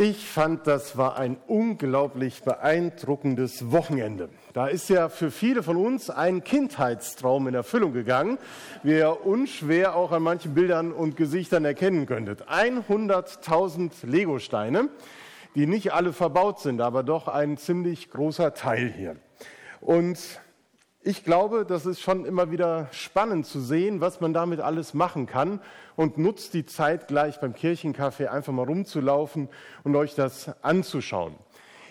Ich fand, das war ein unglaublich beeindruckendes Wochenende. Da ist ja für viele von uns ein Kindheitstraum in Erfüllung gegangen, wie ihr unschwer auch an manchen Bildern und Gesichtern erkennen könntet. 100.000 Legosteine, die nicht alle verbaut sind, aber doch ein ziemlich großer Teil hier. Und ich glaube, das ist schon immer wieder spannend zu sehen, was man damit alles machen kann und nutzt die Zeit gleich beim Kirchencafé einfach mal rumzulaufen und euch das anzuschauen.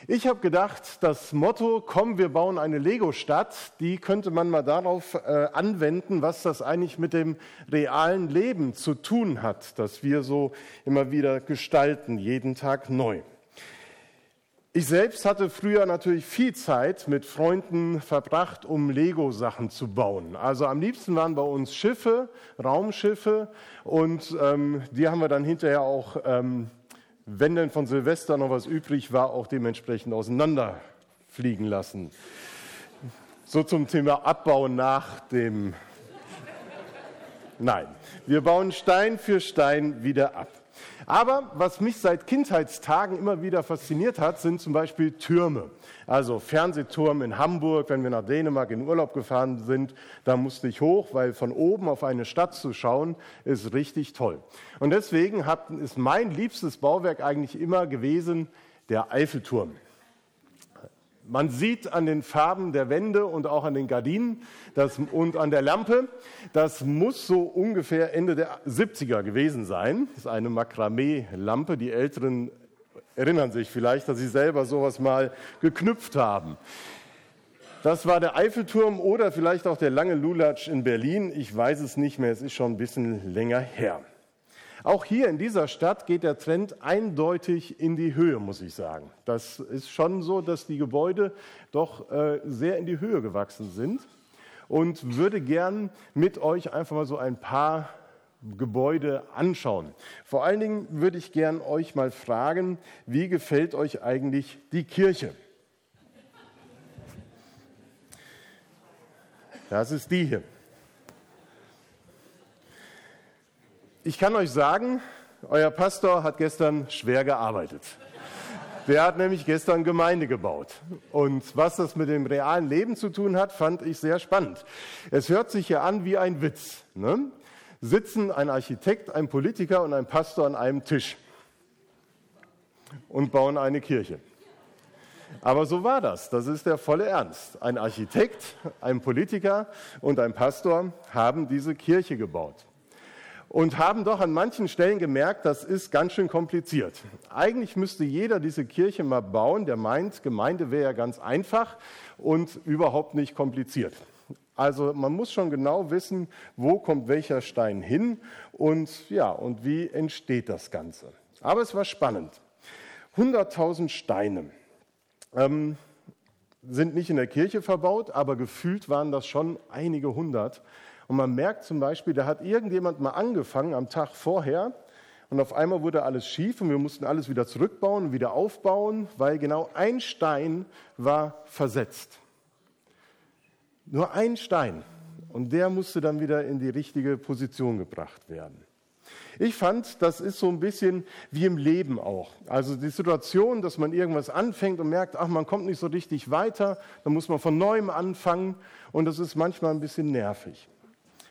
Ich habe gedacht, das Motto, komm, wir bauen eine Lego-Stadt, die könnte man mal darauf äh, anwenden, was das eigentlich mit dem realen Leben zu tun hat, das wir so immer wieder gestalten, jeden Tag neu. Ich selbst hatte früher natürlich viel Zeit mit Freunden verbracht, um Lego-Sachen zu bauen. Also am liebsten waren bei uns Schiffe, Raumschiffe und ähm, die haben wir dann hinterher auch, ähm, wenn denn von Silvester noch was übrig war, auch dementsprechend auseinanderfliegen lassen. So zum Thema Abbau nach dem. Nein, wir bauen Stein für Stein wieder ab. Aber was mich seit Kindheitstagen immer wieder fasziniert hat, sind zum Beispiel Türme. Also Fernsehturm in Hamburg, wenn wir nach Dänemark in Urlaub gefahren sind, da musste ich hoch, weil von oben auf eine Stadt zu schauen, ist richtig toll. Und deswegen ist mein liebstes Bauwerk eigentlich immer gewesen der Eiffelturm. Man sieht an den Farben der Wände und auch an den Gardinen das, und an der Lampe, das muss so ungefähr Ende der 70er gewesen sein. Das ist eine Makramee-Lampe. Die Älteren erinnern sich vielleicht, dass sie selber sowas mal geknüpft haben. Das war der Eiffelturm oder vielleicht auch der lange Lulatsch in Berlin. Ich weiß es nicht mehr, es ist schon ein bisschen länger her. Auch hier in dieser Stadt geht der Trend eindeutig in die Höhe, muss ich sagen. Das ist schon so, dass die Gebäude doch äh, sehr in die Höhe gewachsen sind und würde gern mit euch einfach mal so ein paar Gebäude anschauen. Vor allen Dingen würde ich gern euch mal fragen, wie gefällt euch eigentlich die Kirche? Das ist die hier. Ich kann euch sagen, euer Pastor hat gestern schwer gearbeitet. Der hat nämlich gestern Gemeinde gebaut. Und was das mit dem realen Leben zu tun hat, fand ich sehr spannend. Es hört sich ja an wie ein Witz. Ne? Sitzen ein Architekt, ein Politiker und ein Pastor an einem Tisch und bauen eine Kirche. Aber so war das. Das ist der volle Ernst. Ein Architekt, ein Politiker und ein Pastor haben diese Kirche gebaut und haben doch an manchen Stellen gemerkt, das ist ganz schön kompliziert. Eigentlich müsste jeder diese Kirche mal bauen, der meint, Gemeinde wäre ja ganz einfach und überhaupt nicht kompliziert. Also man muss schon genau wissen, wo kommt welcher Stein hin und ja, und wie entsteht das Ganze. Aber es war spannend. 100.000 Steine ähm, sind nicht in der Kirche verbaut, aber gefühlt waren das schon einige hundert. Und man merkt zum Beispiel, da hat irgendjemand mal angefangen am Tag vorher und auf einmal wurde alles schief und wir mussten alles wieder zurückbauen wieder aufbauen, weil genau ein Stein war versetzt. Nur ein Stein. Und der musste dann wieder in die richtige Position gebracht werden. Ich fand, das ist so ein bisschen wie im Leben auch. Also die Situation, dass man irgendwas anfängt und merkt, ach, man kommt nicht so richtig weiter, dann muss man von neuem anfangen und das ist manchmal ein bisschen nervig.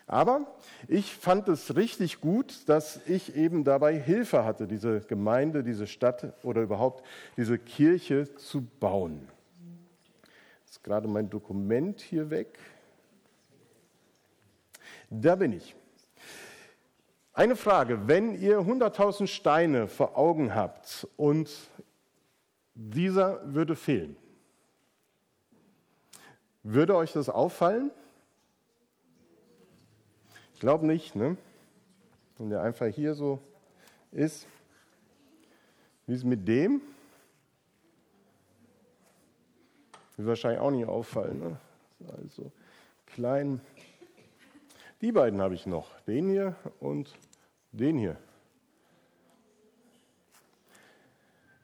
Aber ich fand es richtig gut, dass ich eben dabei Hilfe hatte, diese Gemeinde, diese Stadt oder überhaupt diese Kirche zu bauen. Jetzt ist gerade mein Dokument hier weg. Da bin ich. Eine Frage, wenn ihr 100.000 Steine vor Augen habt und dieser würde fehlen, würde euch das auffallen? Ich glaube nicht, ne? Wenn der einfach hier so ist. Wie ist es mit dem? Wird wahrscheinlich auch nicht auffallen. Ne? Also klein. Die beiden habe ich noch. Den hier und den hier.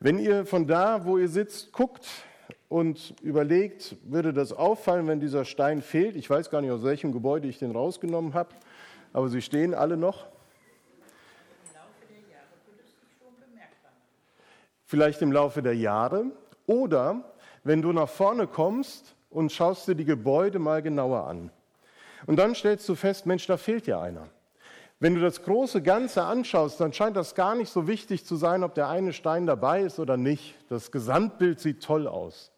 Wenn ihr von da, wo ihr sitzt, guckt und überlegt, würde das auffallen, wenn dieser Stein fehlt? Ich weiß gar nicht, aus welchem Gebäude ich den rausgenommen habe aber sie stehen alle noch. vielleicht im Laufe der Jahre, oder wenn du nach vorne kommst und schaust dir die Gebäude mal genauer an. Und dann stellst du fest, Mensch, da fehlt ja einer. Wenn du das große Ganze anschaust, dann scheint das gar nicht so wichtig zu sein, ob der eine Stein dabei ist oder nicht. Das Gesamtbild sieht toll aus.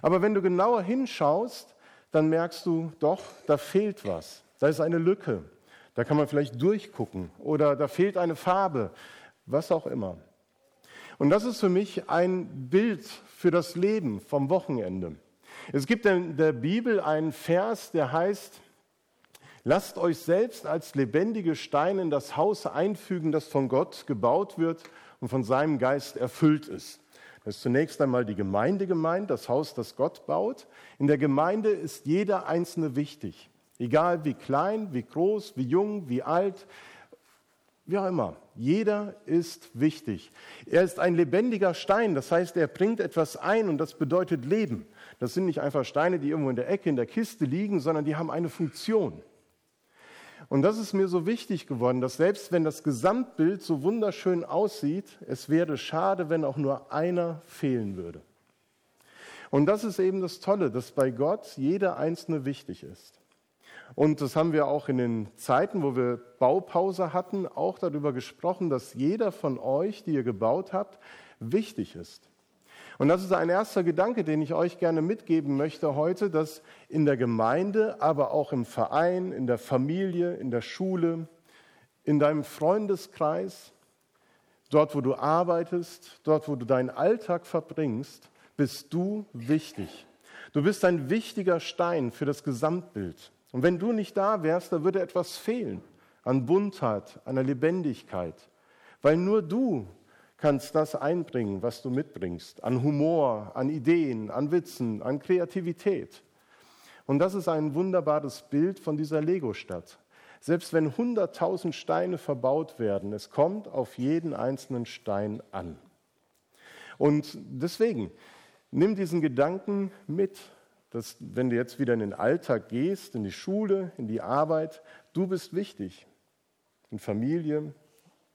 Aber wenn du genauer hinschaust, dann merkst du, doch, da fehlt was. Da ist eine Lücke. Da kann man vielleicht durchgucken oder da fehlt eine Farbe, was auch immer. Und das ist für mich ein Bild für das Leben vom Wochenende. Es gibt in der Bibel einen Vers, der heißt, Lasst euch selbst als lebendige Steine in das Haus einfügen, das von Gott gebaut wird und von seinem Geist erfüllt ist. Das ist zunächst einmal die Gemeinde gemeint, das Haus, das Gott baut. In der Gemeinde ist jeder Einzelne wichtig. Egal wie klein, wie groß, wie jung, wie alt, wie auch immer. Jeder ist wichtig. Er ist ein lebendiger Stein, das heißt, er bringt etwas ein und das bedeutet Leben. Das sind nicht einfach Steine, die irgendwo in der Ecke, in der Kiste liegen, sondern die haben eine Funktion. Und das ist mir so wichtig geworden, dass selbst wenn das Gesamtbild so wunderschön aussieht, es wäre schade, wenn auch nur einer fehlen würde. Und das ist eben das Tolle, dass bei Gott jeder Einzelne wichtig ist. Und das haben wir auch in den Zeiten, wo wir Baupause hatten, auch darüber gesprochen, dass jeder von euch, die ihr gebaut habt, wichtig ist. Und das ist ein erster Gedanke, den ich euch gerne mitgeben möchte heute, dass in der Gemeinde, aber auch im Verein, in der Familie, in der Schule, in deinem Freundeskreis, dort wo du arbeitest, dort wo du deinen Alltag verbringst, bist du wichtig. Du bist ein wichtiger Stein für das Gesamtbild. Und wenn du nicht da wärst, da würde etwas fehlen an Buntheit, an der Lebendigkeit, weil nur du kannst das einbringen, was du mitbringst, an Humor, an Ideen, an Witzen, an Kreativität. Und das ist ein wunderbares Bild von dieser Lego-Stadt. Selbst wenn 100.000 Steine verbaut werden, es kommt auf jeden einzelnen Stein an. Und deswegen, nimm diesen Gedanken mit, dass wenn du jetzt wieder in den Alltag gehst, in die Schule, in die Arbeit, du bist wichtig. In Familie,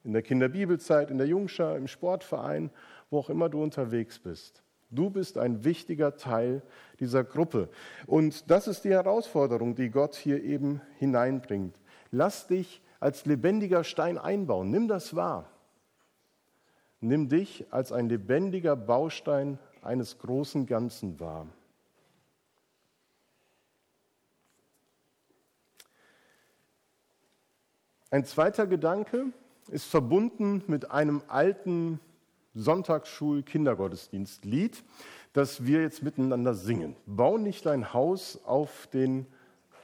in der Kinderbibelzeit, in der Jungschar, im Sportverein, wo auch immer du unterwegs bist. Du bist ein wichtiger Teil dieser Gruppe. Und das ist die Herausforderung, die Gott hier eben hineinbringt. Lass dich als lebendiger Stein einbauen. Nimm das wahr. Nimm dich als ein lebendiger Baustein eines großen Ganzen wahr. Ein zweiter Gedanke, ist verbunden mit einem alten Sonntagsschul-Kindergottesdienstlied, das wir jetzt miteinander singen. Bau nicht dein Haus auf den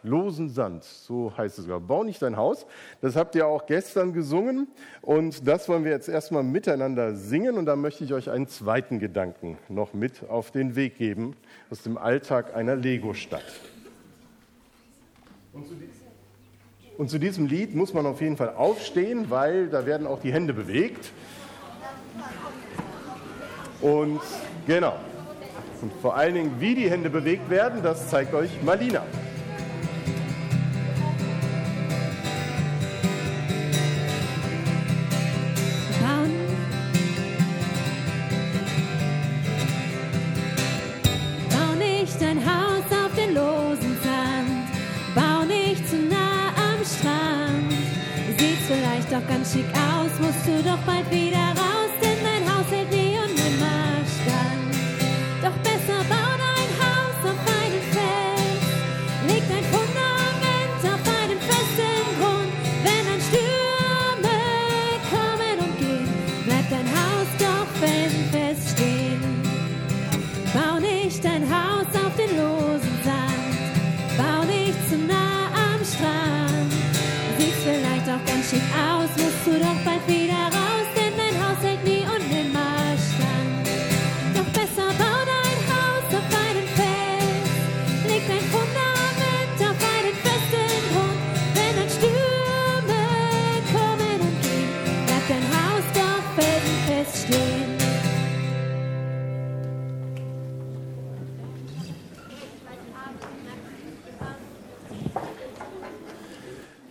losen Sand, so heißt es sogar. Bau nicht dein Haus. Das habt ihr auch gestern gesungen und das wollen wir jetzt erstmal miteinander singen und da möchte ich euch einen zweiten Gedanken noch mit auf den Weg geben aus dem Alltag einer Lego-Stadt. Und zu diesem und zu diesem Lied muss man auf jeden Fall aufstehen, weil da werden auch die Hände bewegt. Und genau. Und vor allen Dingen, wie die Hände bewegt werden, das zeigt euch Malina. Aus, musst du doch bald wieder raus,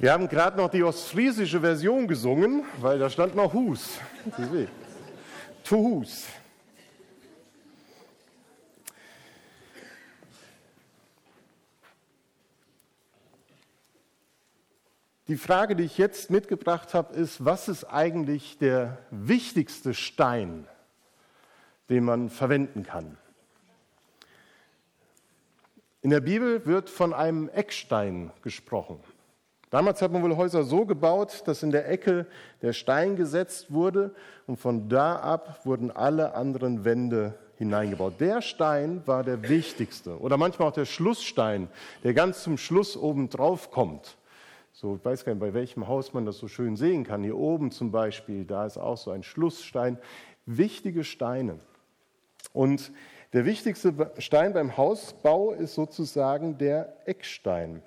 Wir haben gerade noch die ostfriesische Version gesungen, weil da stand noch Hus. To Hus. Die Frage, die ich jetzt mitgebracht habe, ist, was ist eigentlich der wichtigste Stein, den man verwenden kann? In der Bibel wird von einem Eckstein gesprochen. Damals hat man wohl Häuser so gebaut, dass in der Ecke der Stein gesetzt wurde und von da ab wurden alle anderen Wände hineingebaut. Der Stein war der wichtigste oder manchmal auch der Schlussstein, der ganz zum Schluss oben drauf kommt. So, ich weiß gar nicht, bei welchem Haus man das so schön sehen kann. Hier oben zum Beispiel, da ist auch so ein Schlussstein. Wichtige Steine. Und der wichtigste Stein beim Hausbau ist sozusagen der Eckstein.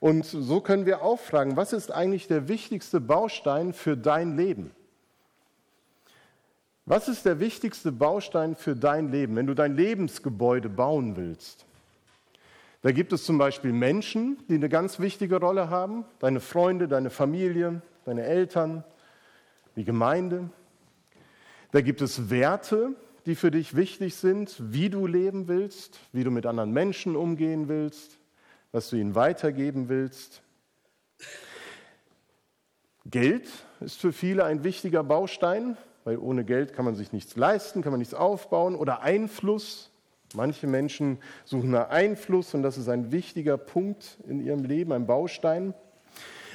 Und so können wir auch fragen, was ist eigentlich der wichtigste Baustein für dein Leben? Was ist der wichtigste Baustein für dein Leben, wenn du dein Lebensgebäude bauen willst? Da gibt es zum Beispiel Menschen, die eine ganz wichtige Rolle haben, deine Freunde, deine Familie, deine Eltern, die Gemeinde. Da gibt es Werte, die für dich wichtig sind, wie du leben willst, wie du mit anderen Menschen umgehen willst, was du ihnen weitergeben willst. Geld ist für viele ein wichtiger Baustein, weil ohne Geld kann man sich nichts leisten, kann man nichts aufbauen. Oder Einfluss, Manche Menschen suchen nach Einfluss und das ist ein wichtiger Punkt in ihrem Leben, ein Baustein.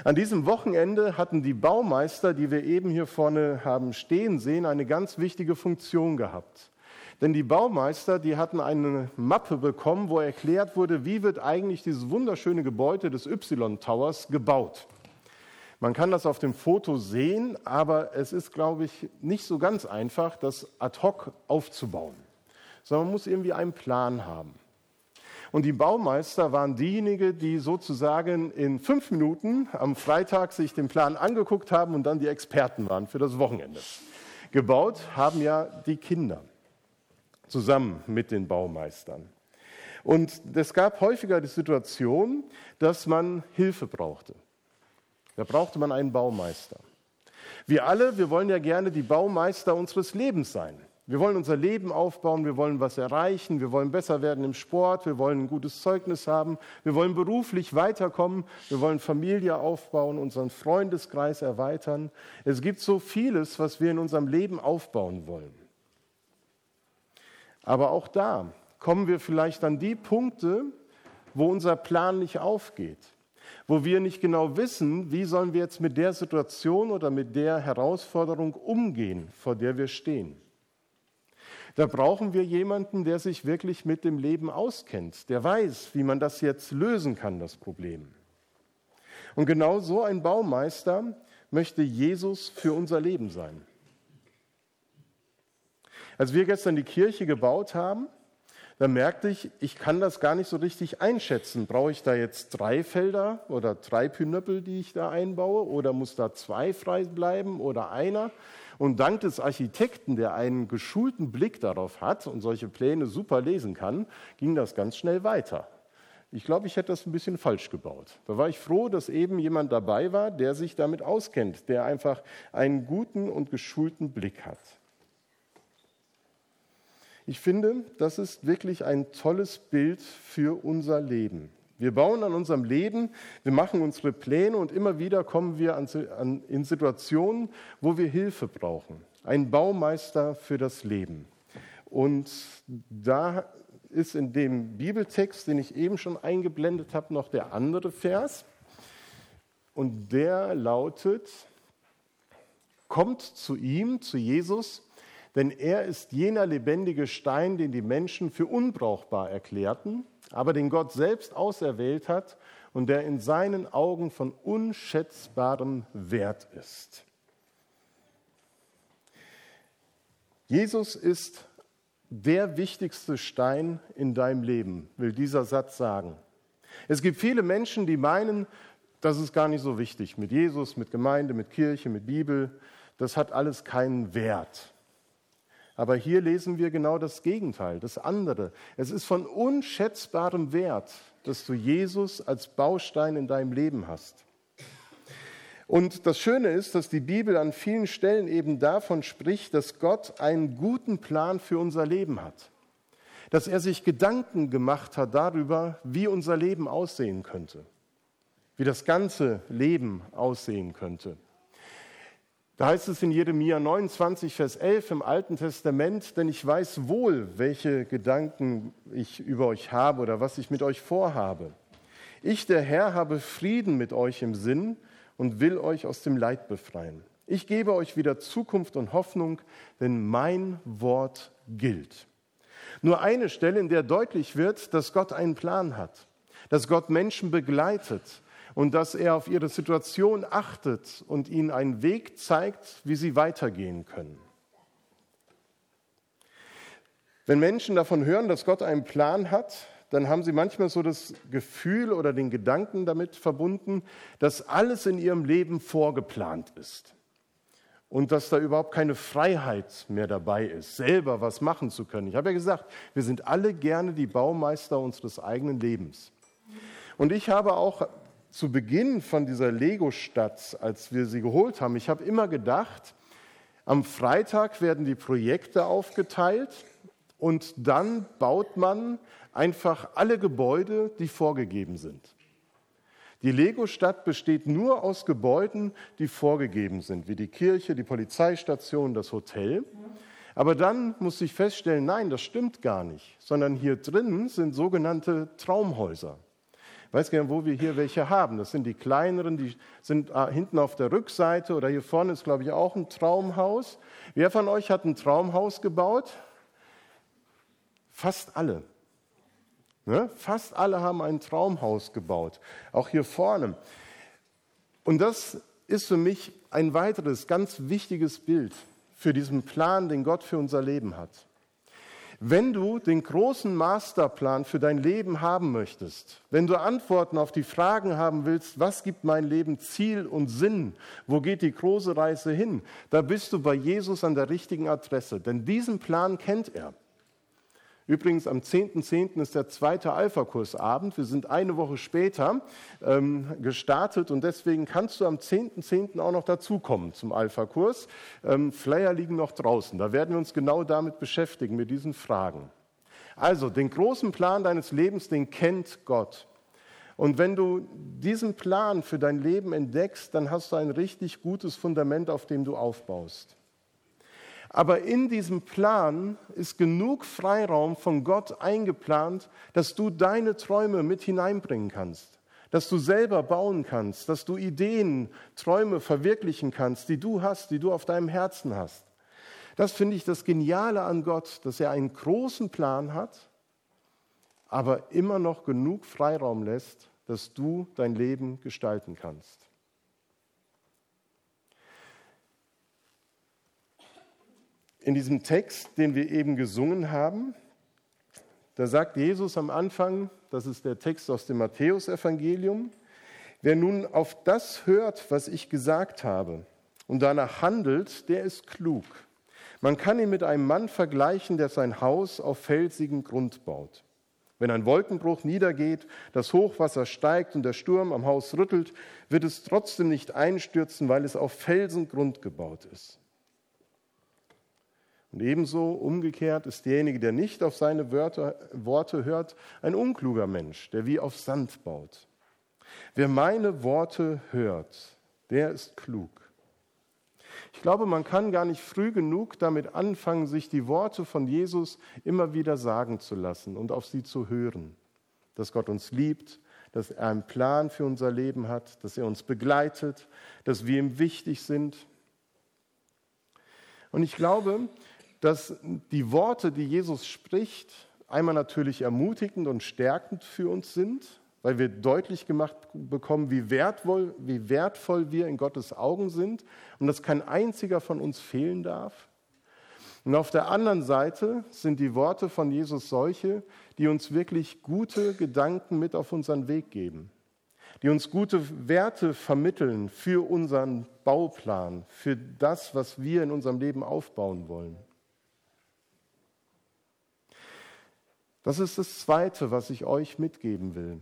An diesem Wochenende hatten die Baumeister, die wir eben hier vorne haben stehen sehen, eine ganz wichtige Funktion gehabt. Denn die Baumeister, die hatten eine Mappe bekommen, wo erklärt wurde, wie wird eigentlich dieses wunderschöne Gebäude des Y-Towers gebaut. Man kann das auf dem Foto sehen, aber es ist, glaube ich, nicht so ganz einfach, das ad hoc aufzubauen sondern man muss irgendwie einen Plan haben. Und die Baumeister waren diejenigen, die sozusagen in fünf Minuten am Freitag sich den Plan angeguckt haben und dann die Experten waren für das Wochenende. Gebaut haben ja die Kinder zusammen mit den Baumeistern. Und es gab häufiger die Situation, dass man Hilfe brauchte. Da brauchte man einen Baumeister. Wir alle, wir wollen ja gerne die Baumeister unseres Lebens sein. Wir wollen unser Leben aufbauen, wir wollen was erreichen, wir wollen besser werden im Sport, wir wollen ein gutes Zeugnis haben, wir wollen beruflich weiterkommen, wir wollen Familie aufbauen, unseren Freundeskreis erweitern. Es gibt so vieles, was wir in unserem Leben aufbauen wollen. Aber auch da kommen wir vielleicht an die Punkte, wo unser Plan nicht aufgeht, wo wir nicht genau wissen, wie sollen wir jetzt mit der Situation oder mit der Herausforderung umgehen, vor der wir stehen. Da brauchen wir jemanden, der sich wirklich mit dem Leben auskennt, der weiß, wie man das jetzt lösen kann, das Problem. Und genau so ein Baumeister möchte Jesus für unser Leben sein. Als wir gestern die Kirche gebaut haben, da merkte ich, ich kann das gar nicht so richtig einschätzen. Brauche ich da jetzt drei Felder oder drei Pinöppel, die ich da einbaue, oder muss da zwei frei bleiben oder einer? Und dank des Architekten, der einen geschulten Blick darauf hat und solche Pläne super lesen kann, ging das ganz schnell weiter. Ich glaube, ich hätte das ein bisschen falsch gebaut. Da war ich froh, dass eben jemand dabei war, der sich damit auskennt, der einfach einen guten und geschulten Blick hat. Ich finde, das ist wirklich ein tolles Bild für unser Leben. Wir bauen an unserem Leben, wir machen unsere Pläne und immer wieder kommen wir an, an, in Situationen, wo wir Hilfe brauchen. Ein Baumeister für das Leben. Und da ist in dem Bibeltext, den ich eben schon eingeblendet habe, noch der andere Vers. Und der lautet, kommt zu ihm, zu Jesus, denn er ist jener lebendige Stein, den die Menschen für unbrauchbar erklärten aber den Gott selbst auserwählt hat und der in seinen Augen von unschätzbarem Wert ist. Jesus ist der wichtigste Stein in deinem Leben, will dieser Satz sagen. Es gibt viele Menschen, die meinen, das ist gar nicht so wichtig mit Jesus, mit Gemeinde, mit Kirche, mit Bibel. Das hat alles keinen Wert. Aber hier lesen wir genau das Gegenteil, das andere. Es ist von unschätzbarem Wert, dass du Jesus als Baustein in deinem Leben hast. Und das Schöne ist, dass die Bibel an vielen Stellen eben davon spricht, dass Gott einen guten Plan für unser Leben hat. Dass er sich Gedanken gemacht hat darüber, wie unser Leben aussehen könnte. wie das ganze Leben aussehen könnte. Da heißt es in Jeremia 29, Vers 11 im Alten Testament, denn ich weiß wohl, welche Gedanken ich über euch habe oder was ich mit euch vorhabe. Ich, der Herr, habe Frieden mit euch im Sinn und will euch aus dem Leid befreien. Ich gebe euch wieder Zukunft und Hoffnung, denn mein Wort gilt. Nur eine Stelle, in der deutlich wird, dass Gott einen Plan hat, dass Gott Menschen begleitet und dass er auf ihre Situation achtet und ihnen einen Weg zeigt, wie sie weitergehen können. Wenn Menschen davon hören, dass Gott einen Plan hat, dann haben sie manchmal so das Gefühl oder den Gedanken damit verbunden, dass alles in ihrem Leben vorgeplant ist und dass da überhaupt keine Freiheit mehr dabei ist, selber was machen zu können. Ich habe ja gesagt, wir sind alle gerne die Baumeister unseres eigenen Lebens. Und ich habe auch zu Beginn von dieser Lego-Stadt, als wir sie geholt haben, ich habe immer gedacht, am Freitag werden die Projekte aufgeteilt und dann baut man einfach alle Gebäude, die vorgegeben sind. Die Lego-Stadt besteht nur aus Gebäuden, die vorgegeben sind, wie die Kirche, die Polizeistation, das Hotel. Aber dann muss ich feststellen, nein, das stimmt gar nicht, sondern hier drin sind sogenannte Traumhäuser. Weiß gar nicht, wo wir hier welche haben. Das sind die kleineren, die sind ah, hinten auf der Rückseite oder hier vorne ist, glaube ich, auch ein Traumhaus. Wer von euch hat ein Traumhaus gebaut? Fast alle. Ne? Fast alle haben ein Traumhaus gebaut, auch hier vorne. Und das ist für mich ein weiteres ganz wichtiges Bild für diesen Plan, den Gott für unser Leben hat. Wenn du den großen Masterplan für dein Leben haben möchtest, wenn du Antworten auf die Fragen haben willst, was gibt mein Leben Ziel und Sinn, wo geht die große Reise hin, da bist du bei Jesus an der richtigen Adresse, denn diesen Plan kennt er. Übrigens, am 10.10. .10. ist der zweite Alpha-Kursabend. Wir sind eine Woche später ähm, gestartet und deswegen kannst du am 10.10. .10. auch noch dazukommen zum Alpha-Kurs. Ähm, Flyer liegen noch draußen. Da werden wir uns genau damit beschäftigen, mit diesen Fragen. Also, den großen Plan deines Lebens, den kennt Gott. Und wenn du diesen Plan für dein Leben entdeckst, dann hast du ein richtig gutes Fundament, auf dem du aufbaust. Aber in diesem Plan ist genug Freiraum von Gott eingeplant, dass du deine Träume mit hineinbringen kannst, dass du selber bauen kannst, dass du Ideen, Träume verwirklichen kannst, die du hast, die du auf deinem Herzen hast. Das finde ich das Geniale an Gott, dass er einen großen Plan hat, aber immer noch genug Freiraum lässt, dass du dein Leben gestalten kannst. In diesem Text, den wir eben gesungen haben, da sagt Jesus am Anfang, das ist der Text aus dem Matthäusevangelium, wer nun auf das hört, was ich gesagt habe und danach handelt, der ist klug. Man kann ihn mit einem Mann vergleichen, der sein Haus auf felsigen Grund baut. Wenn ein Wolkenbruch niedergeht, das Hochwasser steigt und der Sturm am Haus rüttelt, wird es trotzdem nicht einstürzen, weil es auf Felsengrund gebaut ist. Und ebenso umgekehrt ist derjenige, der nicht auf seine Wörter, Worte hört, ein unkluger Mensch, der wie auf Sand baut. Wer meine Worte hört, der ist klug. Ich glaube, man kann gar nicht früh genug damit anfangen, sich die Worte von Jesus immer wieder sagen zu lassen und auf sie zu hören. Dass Gott uns liebt, dass er einen Plan für unser Leben hat, dass er uns begleitet, dass wir ihm wichtig sind. Und ich glaube, dass die Worte, die Jesus spricht, einmal natürlich ermutigend und stärkend für uns sind, weil wir deutlich gemacht bekommen, wie wertvoll, wie wertvoll wir in Gottes Augen sind und dass kein einziger von uns fehlen darf. Und auf der anderen Seite sind die Worte von Jesus solche, die uns wirklich gute Gedanken mit auf unseren Weg geben, die uns gute Werte vermitteln für unseren Bauplan, für das, was wir in unserem Leben aufbauen wollen. Das ist das Zweite, was ich euch mitgeben will.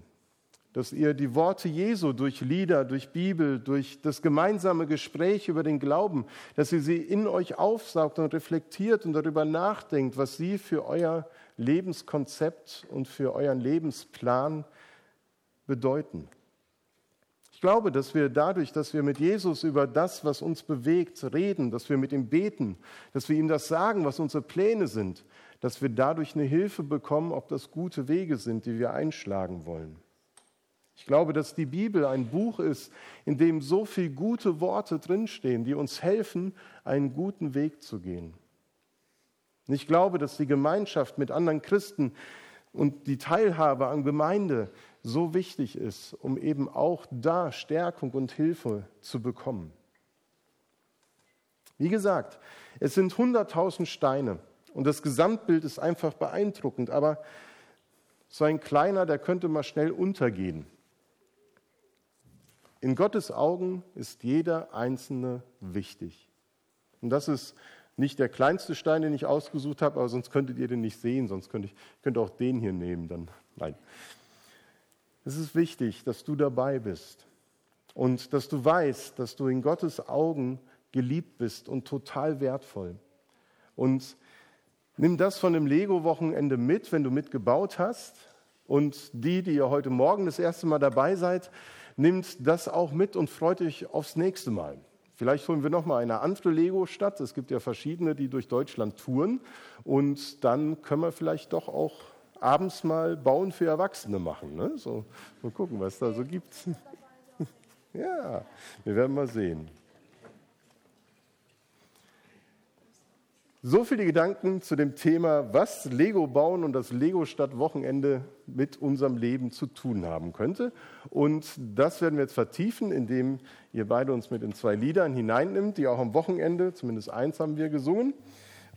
Dass ihr die Worte Jesu durch Lieder, durch Bibel, durch das gemeinsame Gespräch über den Glauben, dass ihr sie in euch aufsaugt und reflektiert und darüber nachdenkt, was sie für euer Lebenskonzept und für euren Lebensplan bedeuten. Ich glaube, dass wir dadurch, dass wir mit Jesus über das, was uns bewegt, reden, dass wir mit ihm beten, dass wir ihm das sagen, was unsere Pläne sind, dass wir dadurch eine Hilfe bekommen, ob das gute Wege sind, die wir einschlagen wollen. Ich glaube, dass die Bibel ein Buch ist, in dem so viele gute Worte drinstehen, die uns helfen, einen guten Weg zu gehen. Und ich glaube, dass die Gemeinschaft mit anderen Christen und die Teilhabe an Gemeinde so wichtig ist, um eben auch da Stärkung und Hilfe zu bekommen. Wie gesagt, es sind 100.000 Steine und das Gesamtbild ist einfach beeindruckend, aber so ein kleiner, der könnte mal schnell untergehen. In Gottes Augen ist jeder einzelne wichtig. Und das ist nicht der kleinste Stein, den ich ausgesucht habe, aber sonst könntet ihr den nicht sehen, sonst könnte ich könnte auch den hier nehmen. Dann. Nein. Es ist wichtig, dass du dabei bist und dass du weißt, dass du in Gottes Augen geliebt bist und total wertvoll. Und nimm das von dem Lego-Wochenende mit, wenn du mitgebaut hast. Und die, die ihr heute Morgen das erste Mal dabei seid, nimmt das auch mit und freut euch aufs nächste Mal. Vielleicht holen wir noch mal eine andere Lego-Stadt. Es gibt ja verschiedene, die durch Deutschland touren. Und dann können wir vielleicht doch auch abends mal Bauen für Erwachsene machen. Ne? So, mal gucken, was da so gibt. ja, wir werden mal sehen. So viele Gedanken zu dem Thema, was Lego bauen und das Lego Stadt Wochenende mit unserem Leben zu tun haben könnte. Und das werden wir jetzt vertiefen, indem ihr beide uns mit in zwei Liedern hineinnimmt, die auch am Wochenende, zumindest eins haben wir gesungen.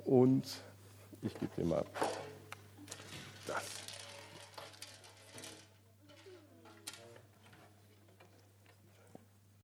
Und ich gebe dir mal ab.